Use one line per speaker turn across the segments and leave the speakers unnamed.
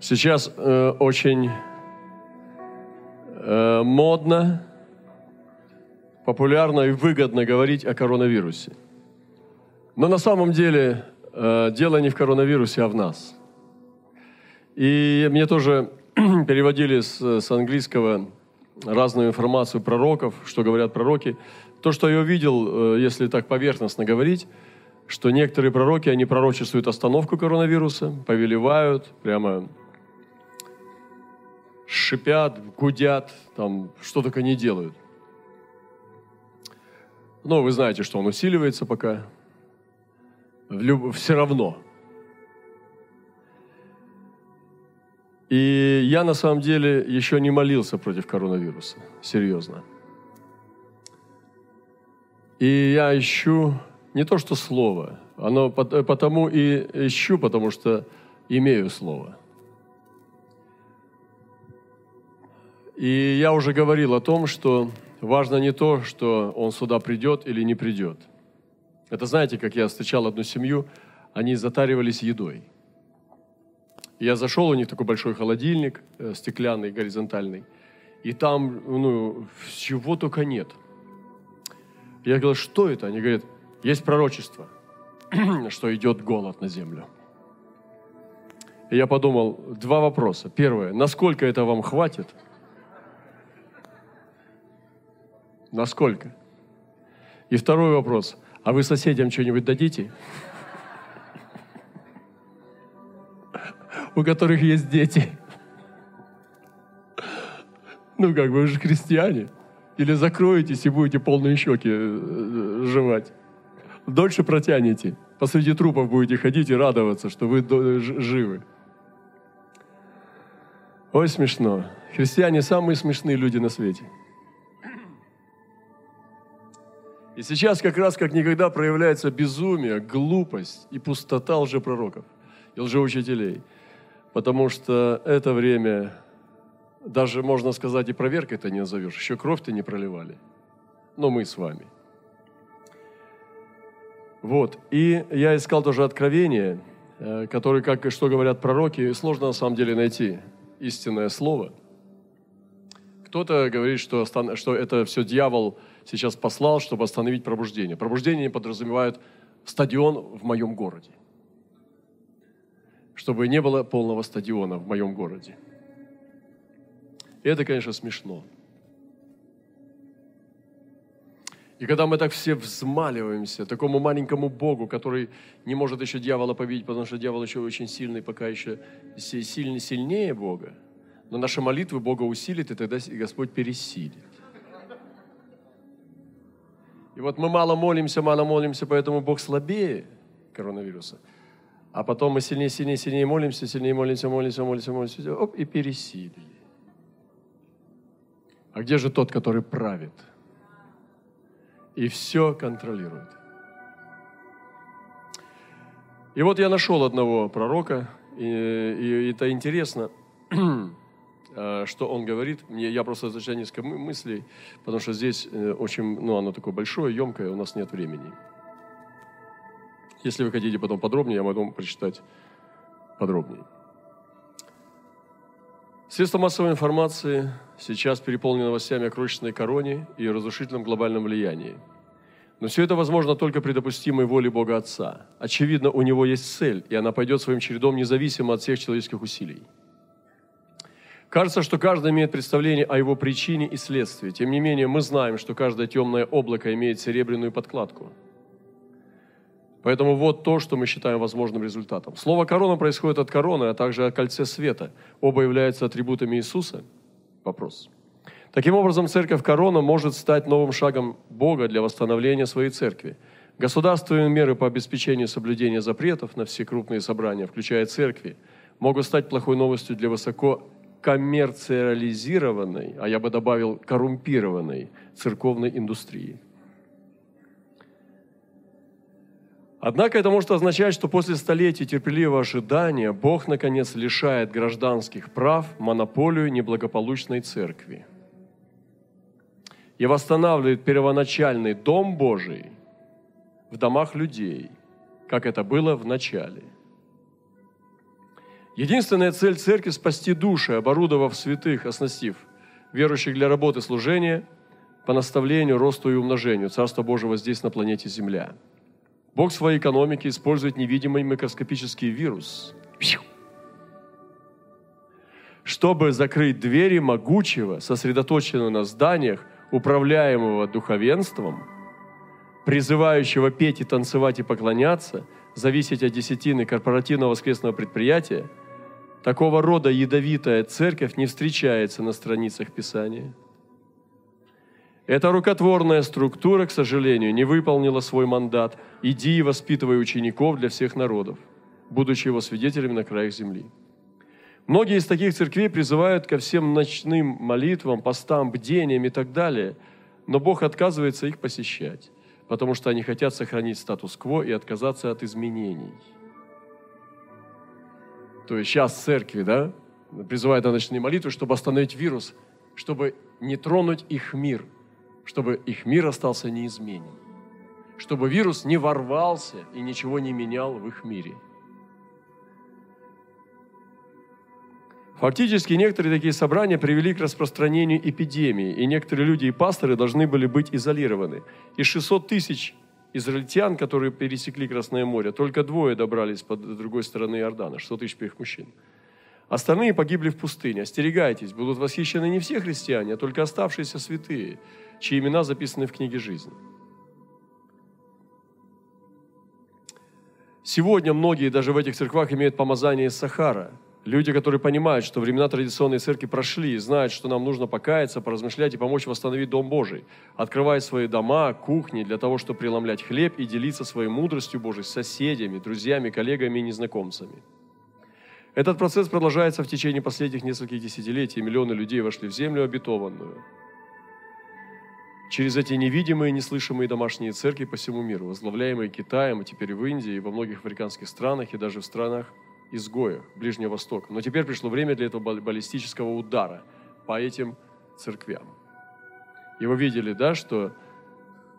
Сейчас э, очень э, модно, популярно и выгодно говорить о коронавирусе. Но на самом деле э, дело не в коронавирусе, а в нас. И мне тоже переводили с, с английского разную информацию пророков, что говорят пророки. То, что я увидел, э, если так поверхностно говорить, что некоторые пророки, они пророчествуют остановку коронавируса, повелевают, прямо шипят, гудят, там что только не делают. Но вы знаете, что он усиливается пока. Люб... Все равно. И я на самом деле еще не молился против коронавируса. Серьезно. И я ищу не то, что слово, оно потому и ищу, потому что имею слово. И я уже говорил о том, что важно не то, что он сюда придет или не придет. Это знаете, как я встречал одну семью, они затаривались едой. Я зашел, у них такой большой холодильник, э, стеклянный, горизонтальный, и там, ну, чего только нет. Я говорил, что это? Они говорят, есть пророчество, что идет голод на землю. И я подумал, два вопроса. Первое, насколько это вам хватит – Насколько? И второй вопрос. А вы соседям что-нибудь дадите? У которых есть дети. Ну, как вы же христиане. Или закроетесь и будете полные щеки э, жевать. Дольше протянете. Посреди трупов будете ходить и радоваться, что вы живы. Ой, смешно. Христиане самые смешные люди на свете. И сейчас как раз как никогда проявляется безумие, глупость и пустота лжепророков и лжеучителей. Потому что это время, даже можно сказать и проверкой это не назовешь, еще кровь-то не проливали. Но мы с вами. Вот. И я искал тоже откровение, э, которое, как и что говорят пророки, сложно на самом деле найти истинное слово. Кто-то говорит, что, что это все дьявол – сейчас послал, чтобы остановить пробуждение. Пробуждение подразумевает стадион в моем городе. Чтобы не было полного стадиона в моем городе. И это, конечно, смешно. И когда мы так все взмаливаемся такому маленькому Богу, который не может еще дьявола победить, потому что дьявол еще очень сильный, пока еще сильный, сильнее Бога, но наши молитвы Бога усилит, и тогда Господь пересилит. И вот мы мало молимся, мало молимся, поэтому Бог слабее коронавируса. А потом мы сильнее, сильнее, сильнее молимся, сильнее молимся, молимся, молимся, молимся, оп, и пересилили. А где же тот, который правит? И все контролирует. И вот я нашел одного пророка, и, и это интересно. Э, что он говорит. Мне, я просто зачитаю несколько мыслей, потому что здесь э, очень, ну, оно такое большое, емкое, у нас нет времени. Если вы хотите потом подробнее, я могу прочитать подробнее. Средства массовой информации сейчас переполнены новостями о крошечной короне и разрушительном глобальном влиянии. Но все это возможно только при допустимой воле Бога Отца. Очевидно, у Него есть цель, и она пойдет своим чередом независимо от всех человеческих усилий. Кажется, что каждый имеет представление о его причине и следствии. Тем не менее, мы знаем, что каждое темное облако имеет серебряную подкладку. Поэтому вот то, что мы считаем возможным результатом. Слово «корона» происходит от короны, а также от кольце света. Оба являются атрибутами Иисуса? Вопрос. Таким образом, церковь корона может стать новым шагом Бога для восстановления своей церкви. Государственные меры по обеспечению соблюдения запретов на все крупные собрания, включая церкви, могут стать плохой новостью для высоко коммерциализированной, а я бы добавил коррумпированной церковной индустрии. Однако это может означать, что после столетий терпеливого ожидания Бог, наконец, лишает гражданских прав монополию неблагополучной церкви и восстанавливает первоначальный дом Божий в домах людей, как это было в начале – Единственная цель церкви – спасти души, оборудовав святых, оснастив верующих для работы служения по наставлению, росту и умножению. Царства Божьего здесь, на планете Земля. Бог в своей экономике использует невидимый микроскопический вирус, чтобы закрыть двери могучего, сосредоточенного на зданиях, управляемого духовенством, призывающего петь и танцевать и поклоняться, зависеть от десятины корпоративного воскресного предприятия, такого рода ядовитая церковь не встречается на страницах Писания – эта рукотворная структура, к сожалению, не выполнила свой мандат «иди и воспитывай учеников для всех народов», будучи его свидетелями на краях земли. Многие из таких церквей призывают ко всем ночным молитвам, постам, бдениям и так далее, но Бог отказывается их посещать, потому что они хотят сохранить статус-кво и отказаться от изменений. То есть сейчас церкви, да, призывают на ночные молитвы, чтобы остановить вирус, чтобы не тронуть их мир – чтобы их мир остался неизменен, чтобы вирус не ворвался и ничего не менял в их мире. Фактически некоторые такие собрания привели к распространению эпидемии, и некоторые люди и пасторы должны были быть изолированы. Из 600 тысяч израильтян, которые пересекли Красное море, только двое добрались по другой стороны Иордана, 600 тысяч первых мужчин. Остальные погибли в пустыне. Остерегайтесь, будут восхищены не все христиане, а только оставшиеся святые – чьи имена записаны в книге жизни. Сегодня многие даже в этих церквах имеют помазание из Сахара. Люди, которые понимают, что времена традиционной церкви прошли, знают, что нам нужно покаяться, поразмышлять и помочь восстановить Дом Божий, открывая свои дома, кухни для того, чтобы преломлять хлеб и делиться своей мудростью Божией с соседями, друзьями, коллегами и незнакомцами. Этот процесс продолжается в течение последних нескольких десятилетий. Миллионы людей вошли в землю обетованную – через эти невидимые, неслышимые домашние церкви по всему миру, возглавляемые Китаем, а теперь в Индии, и во многих африканских странах, и даже в странах изгоях Ближнего Востока. Но теперь пришло время для этого баллистического удара по этим церквям. И вы видели, да, что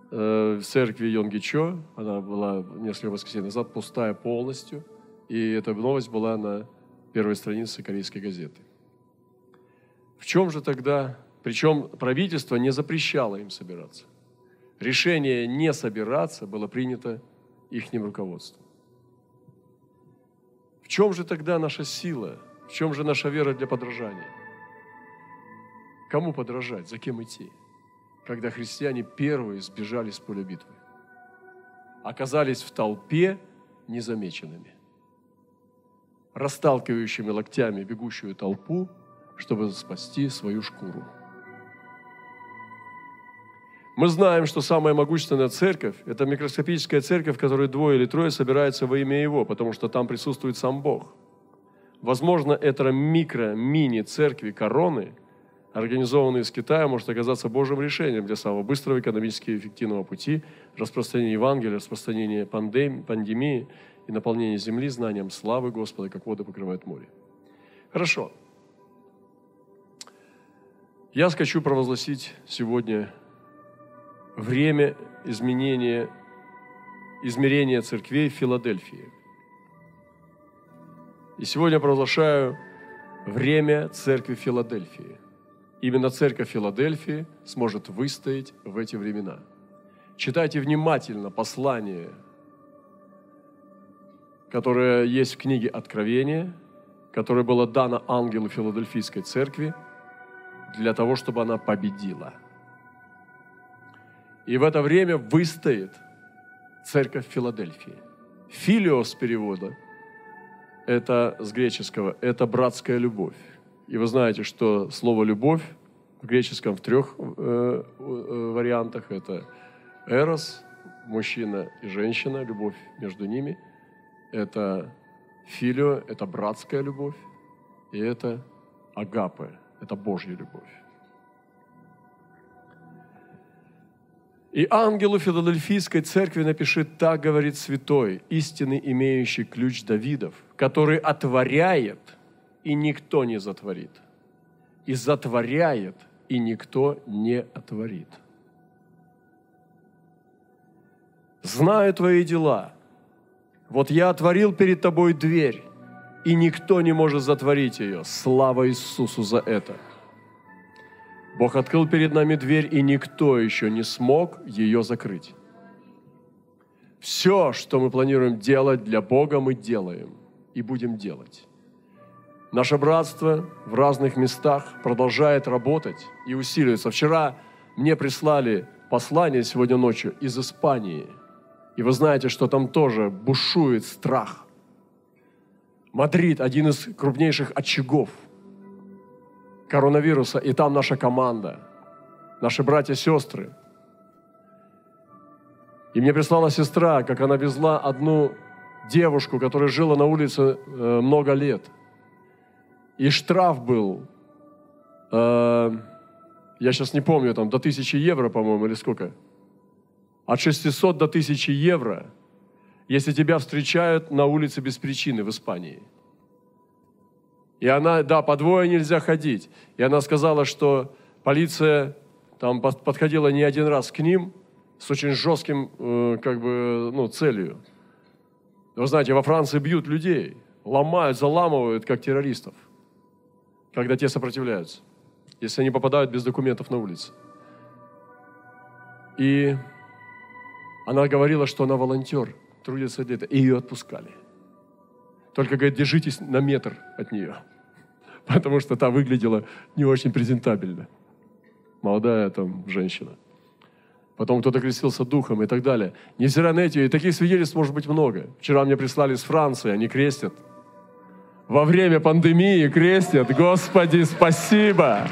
э, в церкви Йонгичо, она была несколько воскресений назад пустая полностью, и эта новость была на первой странице корейской газеты. В чем же тогда причем правительство не запрещало им собираться. Решение не собираться было принято их руководством. Чем же тогда наша сила? В чем же наша вера для подражания? Кому подражать? За кем идти? Когда христиане первые сбежали с поля битвы. Оказались в толпе незамеченными. Расталкивающими локтями бегущую толпу, чтобы спасти свою шкуру. Мы знаем, что самая могущественная церковь – это микроскопическая церковь, в которой двое или трое собираются во имя Его, потому что там присутствует сам Бог. Возможно, это микро-мини-церкви короны, организованные из Китая, может оказаться Божьим решением для самого быстрого экономически эффективного пути распространения Евангелия, распространения пандемии, пандемии и наполнения земли знанием славы Господа, как воды покрывают море. Хорошо. Я хочу провозгласить сегодня время изменения, измерения церквей в Филадельфии. И сегодня провозглашаю время церкви Филадельфии. Именно церковь Филадельфии сможет выстоять в эти времена. Читайте внимательно послание, которое есть в книге Откровения, которое было дано ангелу Филадельфийской церкви для того, чтобы она победила – и в это время выстоит церковь Филадельфии. Филиос перевода – это с греческого, это братская любовь. И вы знаете, что слово «любовь» в греческом в трех э, э, вариантах – это эрос, мужчина и женщина, любовь между ними. Это филио, это братская любовь. И это агапе, это Божья любовь. И ангелу Филадельфийской церкви напишет, так говорит святой, истинный имеющий ключ Давидов, который отворяет, и никто не затворит, и затворяет, и никто не отворит. Знаю твои дела. Вот я отворил перед тобой дверь, и никто не может затворить ее. Слава Иисусу за это. Бог открыл перед нами дверь, и никто еще не смог ее закрыть. Все, что мы планируем делать для Бога, мы делаем и будем делать. Наше братство в разных местах продолжает работать и усиливается. Вчера мне прислали послание сегодня ночью из Испании. И вы знаете, что там тоже бушует страх. Мадрид – один из крупнейших очагов коронавируса, и там наша команда, наши братья и сестры. И мне прислала сестра, как она везла одну девушку, которая жила на улице э, много лет. И штраф был, э, я сейчас не помню, там до 1000 евро, по-моему, или сколько? От 600 до 1000 евро, если тебя встречают на улице без причины в Испании. И она, да, по двое нельзя ходить. И она сказала, что полиция там подходила не один раз к ним с очень жестким, э, как бы, ну, целью. Вы знаете, во Франции бьют людей, ломают, заламывают, как террористов, когда те сопротивляются, если они попадают без документов на улице. И она говорила, что она волонтер, трудится этого, и ее отпускали. Только, говорит, держитесь на метр от нее, потому что та выглядела не очень презентабельно. Молодая там женщина потом кто-то крестился духом и так далее. Невзирая на эти, и таких свидетельств может быть много. Вчера мне прислали из Франции, они крестят. Во время пандемии крестят. Господи, спасибо!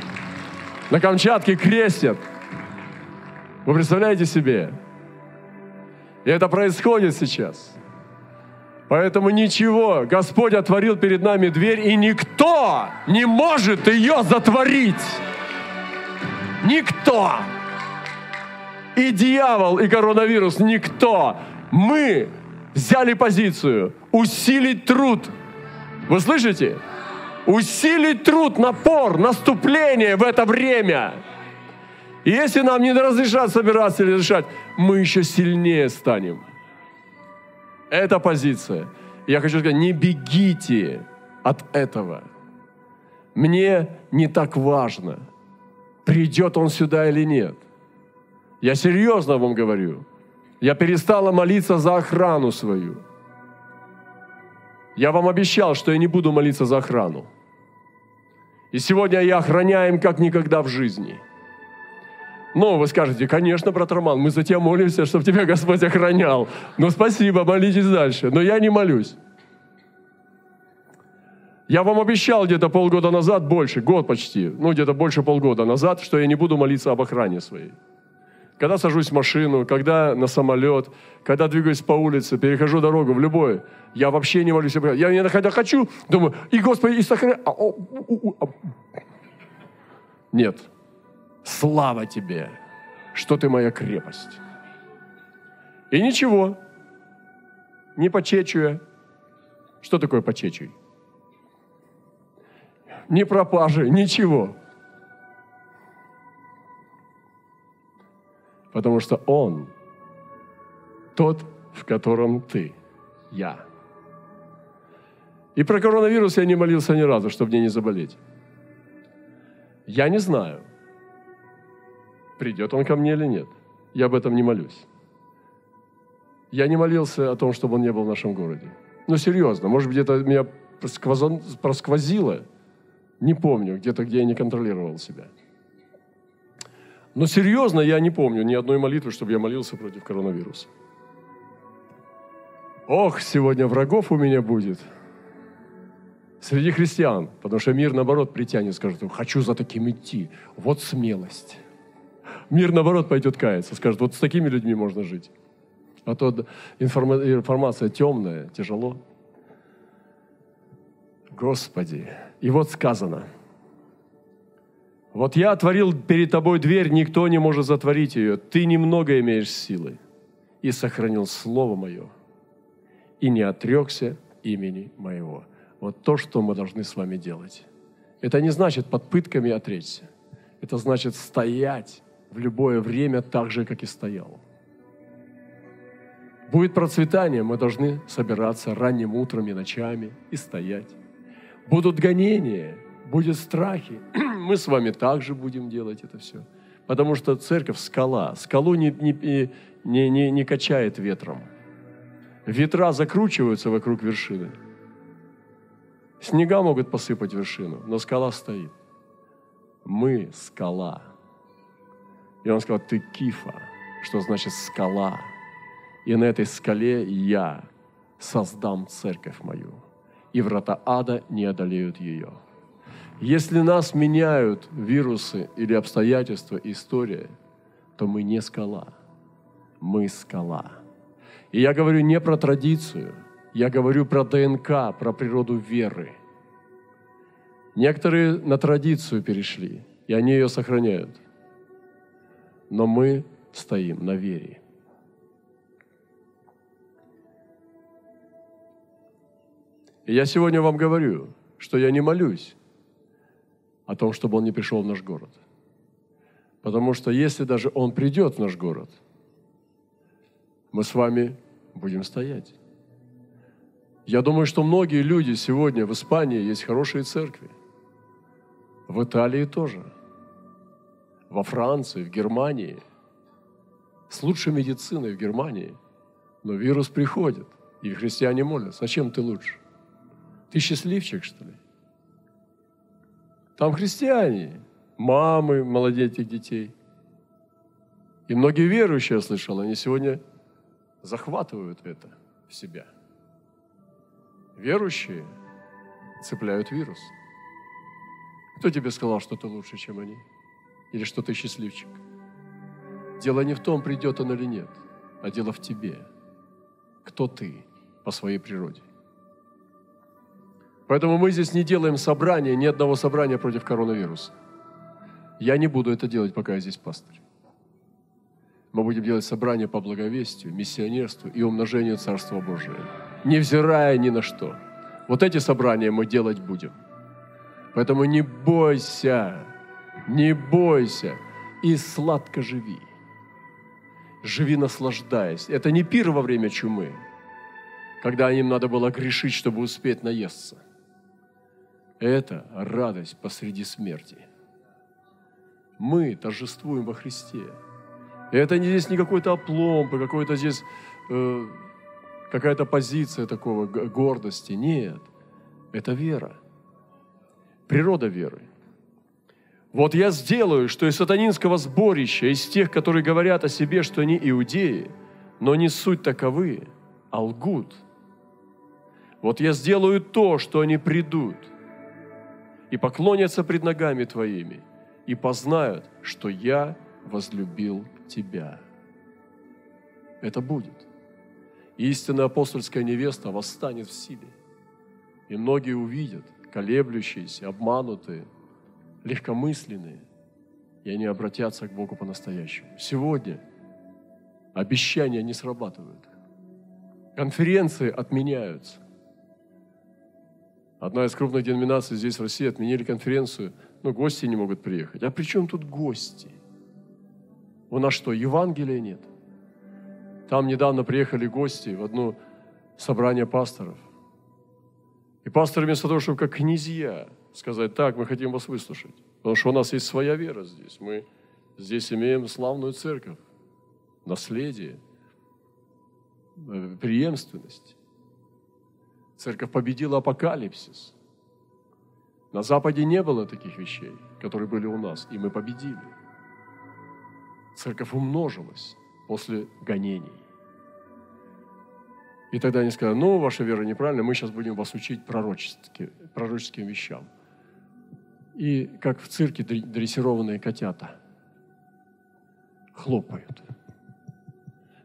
На Камчатке крестят. Вы представляете себе? И это происходит сейчас. Поэтому ничего, Господь отворил перед нами дверь, и никто не может ее затворить. Никто и дьявол, и коронавирус, никто. Мы взяли позицию усилить труд. Вы слышите? Усилить труд, напор, наступление в это время. И если нам не разрешат собираться или разрешать, мы еще сильнее станем. Это позиция. Я хочу сказать, не бегите от этого. Мне не так важно, придет он сюда или нет – я серьезно вам говорю. Я перестала молиться за охрану свою. Я вам обещал, что я не буду молиться за охрану. И сегодня я охраняем как никогда в жизни. Но вы скажете, конечно, брат Роман, мы за тебя молимся, чтобы тебя Господь охранял. Ну, спасибо, молитесь дальше. Но я не молюсь. Я вам обещал где-то полгода назад, больше, год почти, ну, где-то больше полгода назад, что я не буду молиться об охране своей когда сажусь в машину, когда на самолет, когда двигаюсь по улице, перехожу дорогу, в любой, я вообще не молюсь. Я не когда хочу, думаю, и Господи, и сохрани... А, а. Нет. Слава Тебе, что Ты моя крепость. И ничего, не почечуя. Что такое почечуй? Не пропажи, ничего. Потому что Он тот, в котором ты, я. И про коронавирус я не молился ни разу, чтобы мне не заболеть. Я не знаю, придет он ко мне или нет. Я об этом не молюсь. Я не молился о том, чтобы он не был в нашем городе. Ну, серьезно, может быть, это меня просквозило. Не помню, где-то, где я не контролировал себя. Но серьезно, я не помню ни одной молитвы, чтобы я молился против коронавируса. Ох, сегодня врагов у меня будет. Среди христиан, потому что мир, наоборот, притянет, скажет, хочу за таким идти. Вот смелость. Мир, наоборот, пойдет каяться, скажет, вот с такими людьми можно жить. А то информа- информация темная, тяжело. Господи. И вот сказано – вот я отворил перед тобой дверь, никто не может затворить ее. Ты немного имеешь силы. И сохранил Слово Мое. И не отрекся имени Моего. Вот то, что мы должны с вами делать. Это не значит под пытками отречься. Это значит стоять в любое время так же, как и стоял. Будет процветание, мы должны собираться ранним утром и ночами и стоять. Будут гонения, будет страхи. Мы с вами также будем делать это все. Потому что церковь – скала. Скалу не, не, не, не, не качает ветром. Ветра закручиваются вокруг вершины. Снега могут посыпать вершину, но скала стоит. Мы – скала. И он сказал, ты кифа, что значит скала. И на этой скале я создам церковь мою, и врата ада не одолеют ее. Если нас меняют вирусы или обстоятельства, история, то мы не скала, мы скала. И я говорю не про традицию, я говорю про ДНК, про природу веры. Некоторые на традицию перешли, и они ее сохраняют. Но мы стоим на вере. И я сегодня вам говорю, что я не молюсь о том, чтобы он не пришел в наш город. Потому что если даже он придет в наш город, мы с вами будем стоять. Я думаю, что многие люди сегодня в Испании есть хорошие церкви. В Италии тоже. Во Франции, в Германии. С лучшей медициной в Германии. Но вирус приходит, и христиане молятся. Зачем ты лучше? Ты счастливчик, что ли? Там христиане, мамы молодеть детей. И многие верующие, я слышал, они сегодня захватывают это в себя. Верующие цепляют вирус. Кто тебе сказал, что ты лучше, чем они? Или что ты счастливчик? Дело не в том, придет он или нет, а дело в тебе. Кто ты по своей природе? Поэтому мы здесь не делаем собрания, ни одного собрания против коронавируса. Я не буду это делать, пока я здесь пастырь. Мы будем делать собрания по благовестию, миссионерству и умножению Царства Божия, невзирая ни на что. Вот эти собрания мы делать будем. Поэтому не бойся, не бойся и сладко живи. Живи, наслаждаясь. Это не пир во время чумы, когда им надо было грешить, чтобы успеть наесться. Это радость посреди смерти. Мы торжествуем во Христе. Это не здесь не какой-то опломб, и какой-то здесь э, какая-то позиция такого гордости. Нет, это вера. Природа веры. Вот я сделаю, что из сатанинского сборища, из тех, которые говорят о себе, что они иудеи, но не суть таковы, а лгут. Вот я сделаю то, что они придут – и поклонятся пред ногами Твоими, и познают, что я возлюбил Тебя. Это будет. Истинная апостольская невеста восстанет в силе. И многие увидят, колеблющиеся, обманутые, легкомысленные, и они обратятся к Богу по-настоящему. Сегодня обещания не срабатывают. Конференции отменяются. Одна из крупных деноминаций здесь, в России, отменили конференцию, но гости не могут приехать. А при чем тут гости? У нас что, Евангелия нет? Там недавно приехали гости в одно собрание пасторов. И пасторы вместо того, чтобы как князья сказать, так, мы хотим вас выслушать, потому что у нас есть своя вера здесь. Мы здесь имеем славную церковь, наследие, э, преемственность. Церковь победила апокалипсис. На Западе не было таких вещей, которые были у нас, и мы победили. Церковь умножилась после гонений. И тогда они сказали, ну, ваша вера неправильная, мы сейчас будем вас учить пророческим, пророческим вещам. И как в цирке дрессированные котята хлопают.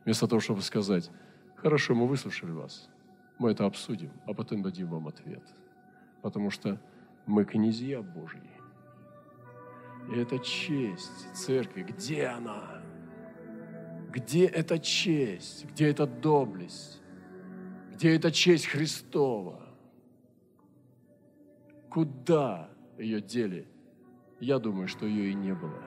Вместо того, чтобы сказать, хорошо, мы выслушали вас, мы это обсудим, а потом дадим вам ответ. Потому что мы князья Божьи. И это честь церкви. Где она? Где эта честь? Где эта доблесть? Где эта честь Христова? Куда ее дели? Я думаю, что ее и не было.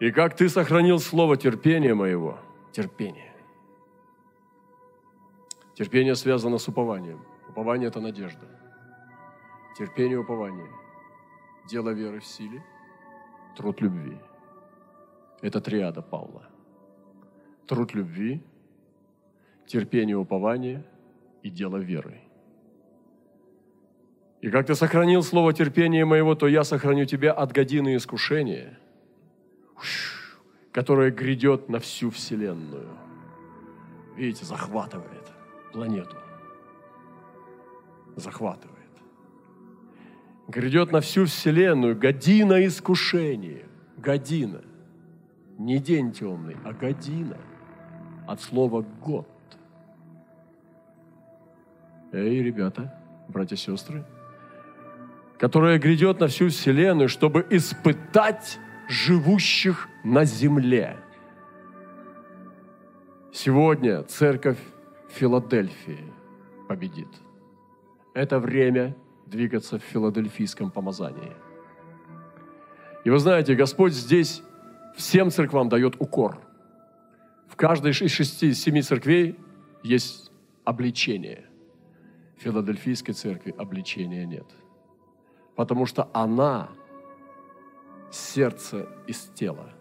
И как ты сохранил слово терпения моего, терпение. Терпение связано с упованием. Упование – это надежда. Терпение, упование. Дело веры в силе, труд любви. Это триада Павла. Труд любви, терпение, упование и дело веры. И как ты сохранил слово терпения моего, то я сохраню тебя от годины искушения, которое грядет на всю Вселенную. Видите, захватывает планету. Захватывает. Грядет на всю Вселенную година искушения. Година. Не день темный, а година. От слова «год». Эй, ребята, братья и сестры, которая грядет на всю Вселенную, чтобы испытать живущих на земле. Сегодня церковь Филадельфии победит. Это время двигаться в филадельфийском помазании. И вы знаете, Господь здесь всем церквам дает укор. В каждой из шести, семи церквей есть обличение. Филадельфийской церкви обличения нет – потому что она сердце из тела,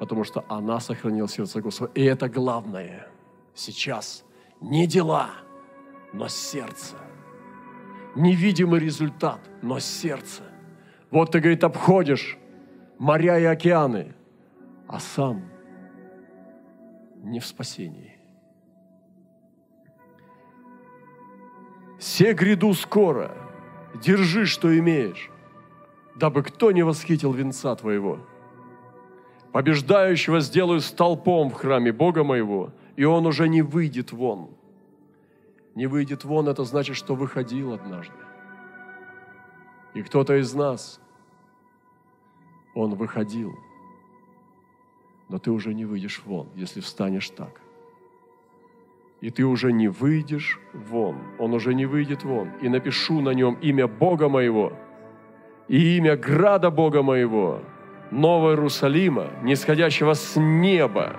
потому что она сохранила сердце Господа. И это главное сейчас. Не дела, но сердце. Невидимый результат, но сердце. Вот ты, говорит, обходишь моря и океаны, а сам не в спасении. Все гряду скоро – держи, что имеешь, дабы кто не восхитил венца твоего. Побеждающего сделаю столпом в храме Бога моего, и он уже не выйдет вон. Не выйдет вон, это значит, что выходил однажды. И кто-то из нас, он выходил, но ты уже не выйдешь вон, если встанешь так – и ты уже не выйдешь вон. Он уже не выйдет вон. И напишу на нем имя Бога моего и имя града Бога моего, Нового Иерусалима, нисходящего с неба,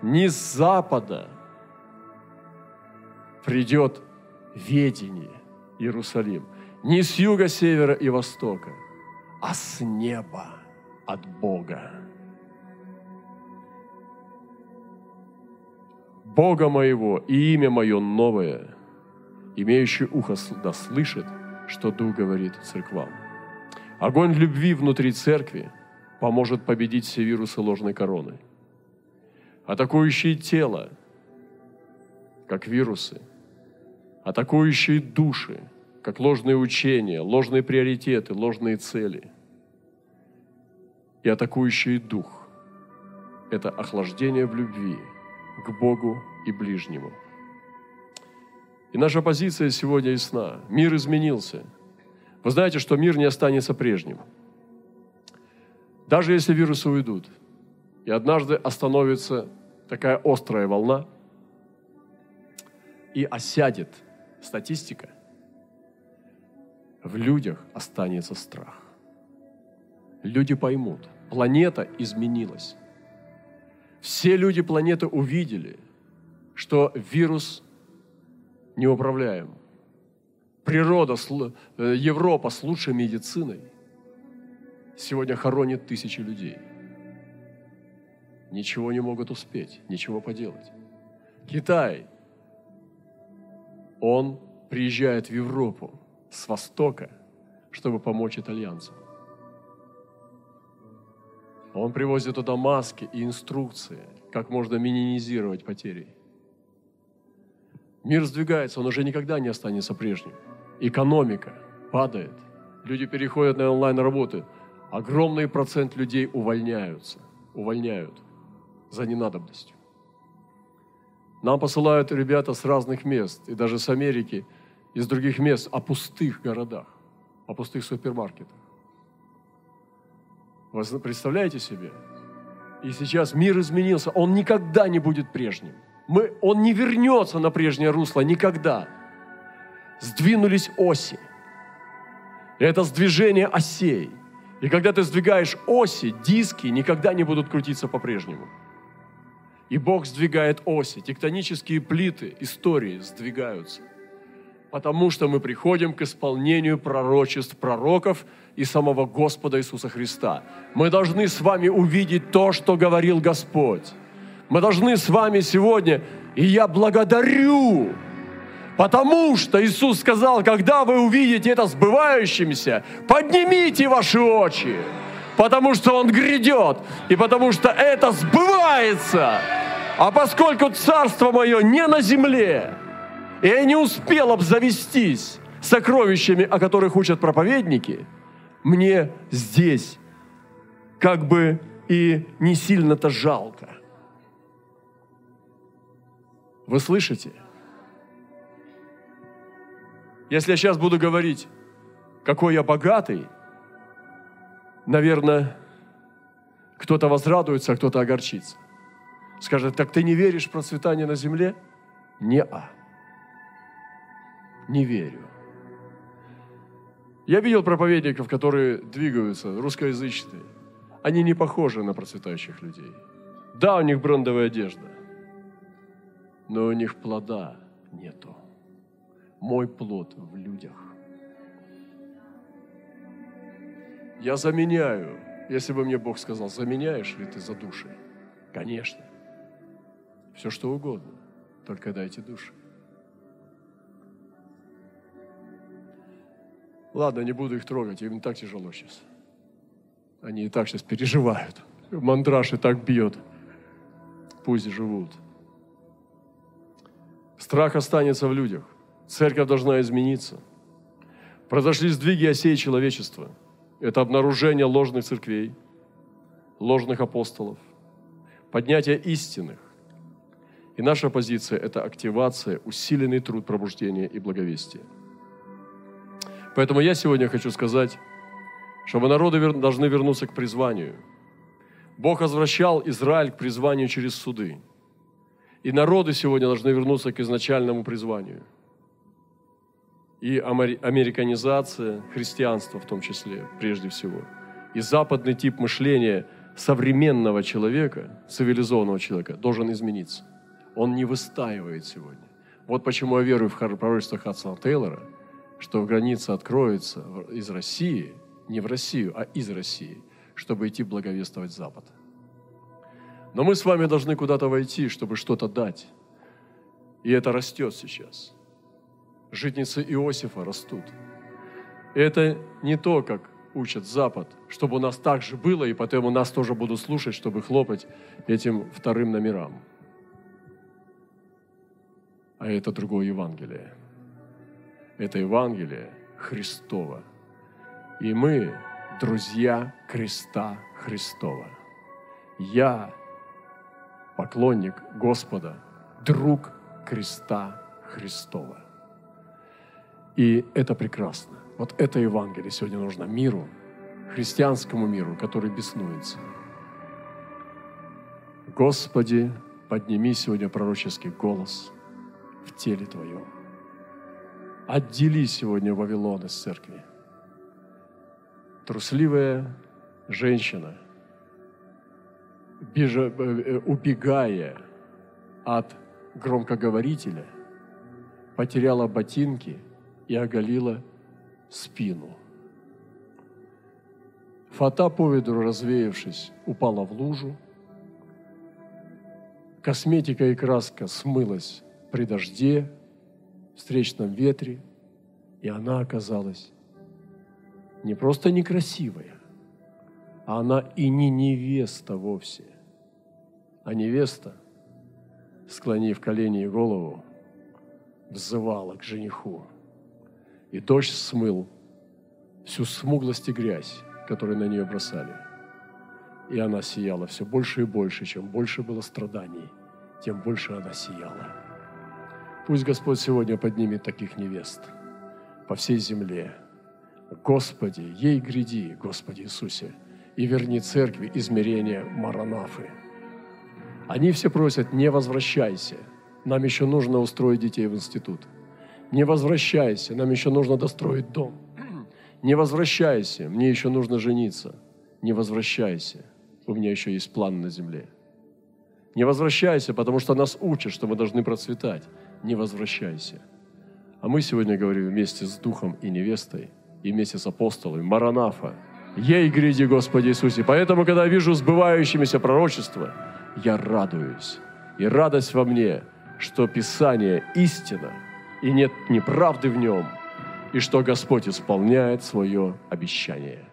не с запада, придет ведение Иерусалим. Не с юга, севера и востока, а с неба от Бога. Бога моего и имя мое новое, имеющий ухо да слышит, что Дух говорит церквам. Огонь любви внутри церкви поможет победить все вирусы ложной короны. Атакующие тело, как вирусы, атакующие души, как ложные учения, ложные приоритеты, ложные цели. И атакующий дух – это охлаждение в любви – к Богу и ближнему. И наша позиция сегодня ясна. Мир изменился. Вы знаете, что мир не останется прежним. Даже если вирусы уйдут, и однажды остановится такая острая волна, и осядет статистика, в людях останется страх. Люди поймут, планета изменилась. Все люди планеты увидели, что вирус неуправляем. Природа, э, Европа с лучшей медициной сегодня хоронит тысячи людей. Ничего не могут успеть, ничего поделать. Китай, он приезжает в Европу с востока, чтобы помочь итальянцам. Он привозит туда маски и инструкции, как можно минимизировать потери. Мир сдвигается, он уже никогда не останется прежним. Экономика падает, люди переходят на онлайн-работы. Огромный процент людей увольняются, увольняют за ненадобностью. Нам посылают ребята с разных мест, и даже с Америки, из других мест, о пустых городах, о пустых супермаркетах. Вы представляете себе? И сейчас мир изменился. Он никогда не будет прежним. Мы, он не вернется на прежнее русло никогда. Сдвинулись оси. Это сдвижение осей. И когда ты сдвигаешь оси, диски никогда не будут крутиться по-прежнему. И Бог сдвигает оси, тектонические плиты истории сдвигаются. Потому что мы приходим к исполнению пророчеств пророков и самого Господа Иисуса Христа. Мы должны с вами увидеть то, что говорил Господь. Мы должны с вами сегодня, и я благодарю Потому что Иисус сказал, когда вы увидите это сбывающимся, поднимите ваши очи, потому что Он грядет, и потому что это сбывается. А поскольку Царство Мое не на земле, и я не успел обзавестись сокровищами, о которых учат проповедники, мне здесь как бы и не сильно-то жалко. Вы слышите? Если я сейчас буду говорить, какой я богатый, наверное, кто-то возрадуется, а кто-то огорчится. Скажет, так ты не веришь в процветание на земле? Не-а. Не верю. Я видел проповедников, которые двигаются, русскоязычные. Они не похожи на процветающих людей. Да, у них брендовая одежда, но у них плода нету мой плод в людях. Я заменяю, если бы мне Бог сказал, заменяешь ли ты за души? Конечно. Все что угодно, только дайте души. Ладно, не буду их трогать, им так тяжело сейчас. Они и так сейчас переживают. Мандраж и так бьет. Пусть живут. Страх останется в людях. Церковь должна измениться. Произошли сдвиги осей человечества. Это обнаружение ложных церквей, ложных апостолов, поднятие истинных. И наша позиция – это активация, усиленный труд пробуждения и благовестия. Поэтому я сегодня хочу сказать, чтобы народы должны вернуться к призванию. Бог возвращал Израиль к призванию через суды. И народы сегодня должны вернуться к изначальному призванию – и американизация христианства в том числе, прежде всего. И западный тип мышления современного человека, цивилизованного человека, должен измениться. Он не выстаивает сегодня. Вот почему я верую в пророчество Хадсона Тейлора, что граница откроется из России, не в Россию, а из России, чтобы идти благовествовать Запад. Но мы с вами должны куда-то войти, чтобы что-то дать. И это растет сейчас житницы Иосифа растут. Это не то, как учат Запад, чтобы у нас так же было, и поэтому нас тоже будут слушать, чтобы хлопать этим вторым номерам. А это другое Евангелие. Это Евангелие Христова. И мы друзья креста Христова. Я поклонник Господа, друг креста Христова. И это прекрасно. Вот это Евангелие сегодня нужно миру, христианскому миру, который беснуется. Господи, подними сегодня пророческий голос в теле Твоем. Отдели сегодня Вавилон из церкви. Трусливая женщина, бежа, э, э, убегая от громкоговорителя, потеряла ботинки – и оголила спину. Фата по ведру, развеявшись, упала в лужу. Косметика и краска смылась при дожде, встречном ветре, и она оказалась не просто некрасивая, а она и не невеста вовсе, а невеста, склонив колени и голову, взывала к жениху и дождь смыл всю смуглость и грязь, которую на нее бросали. И она сияла все больше и больше. Чем больше было страданий, тем больше она сияла. Пусть Господь сегодня поднимет таких невест по всей земле. Господи, ей гряди, Господи Иисусе, и верни церкви измерения Маранафы. Они все просят, не возвращайся, нам еще нужно устроить детей в институт – не возвращайся, нам еще нужно достроить дом. Не возвращайся, мне еще нужно жениться. Не возвращайся, у меня еще есть план на земле. Не возвращайся, потому что нас учат, что мы должны процветать. Не возвращайся. А мы сегодня говорим вместе с Духом и невестой, и вместе с апостолами, Маранафа, Ей гряди, Господи Иисусе. Поэтому, когда вижу сбывающимися пророчества, я радуюсь. И радость во мне, что Писание истина, и нет неправды в нем, и что Господь исполняет свое обещание.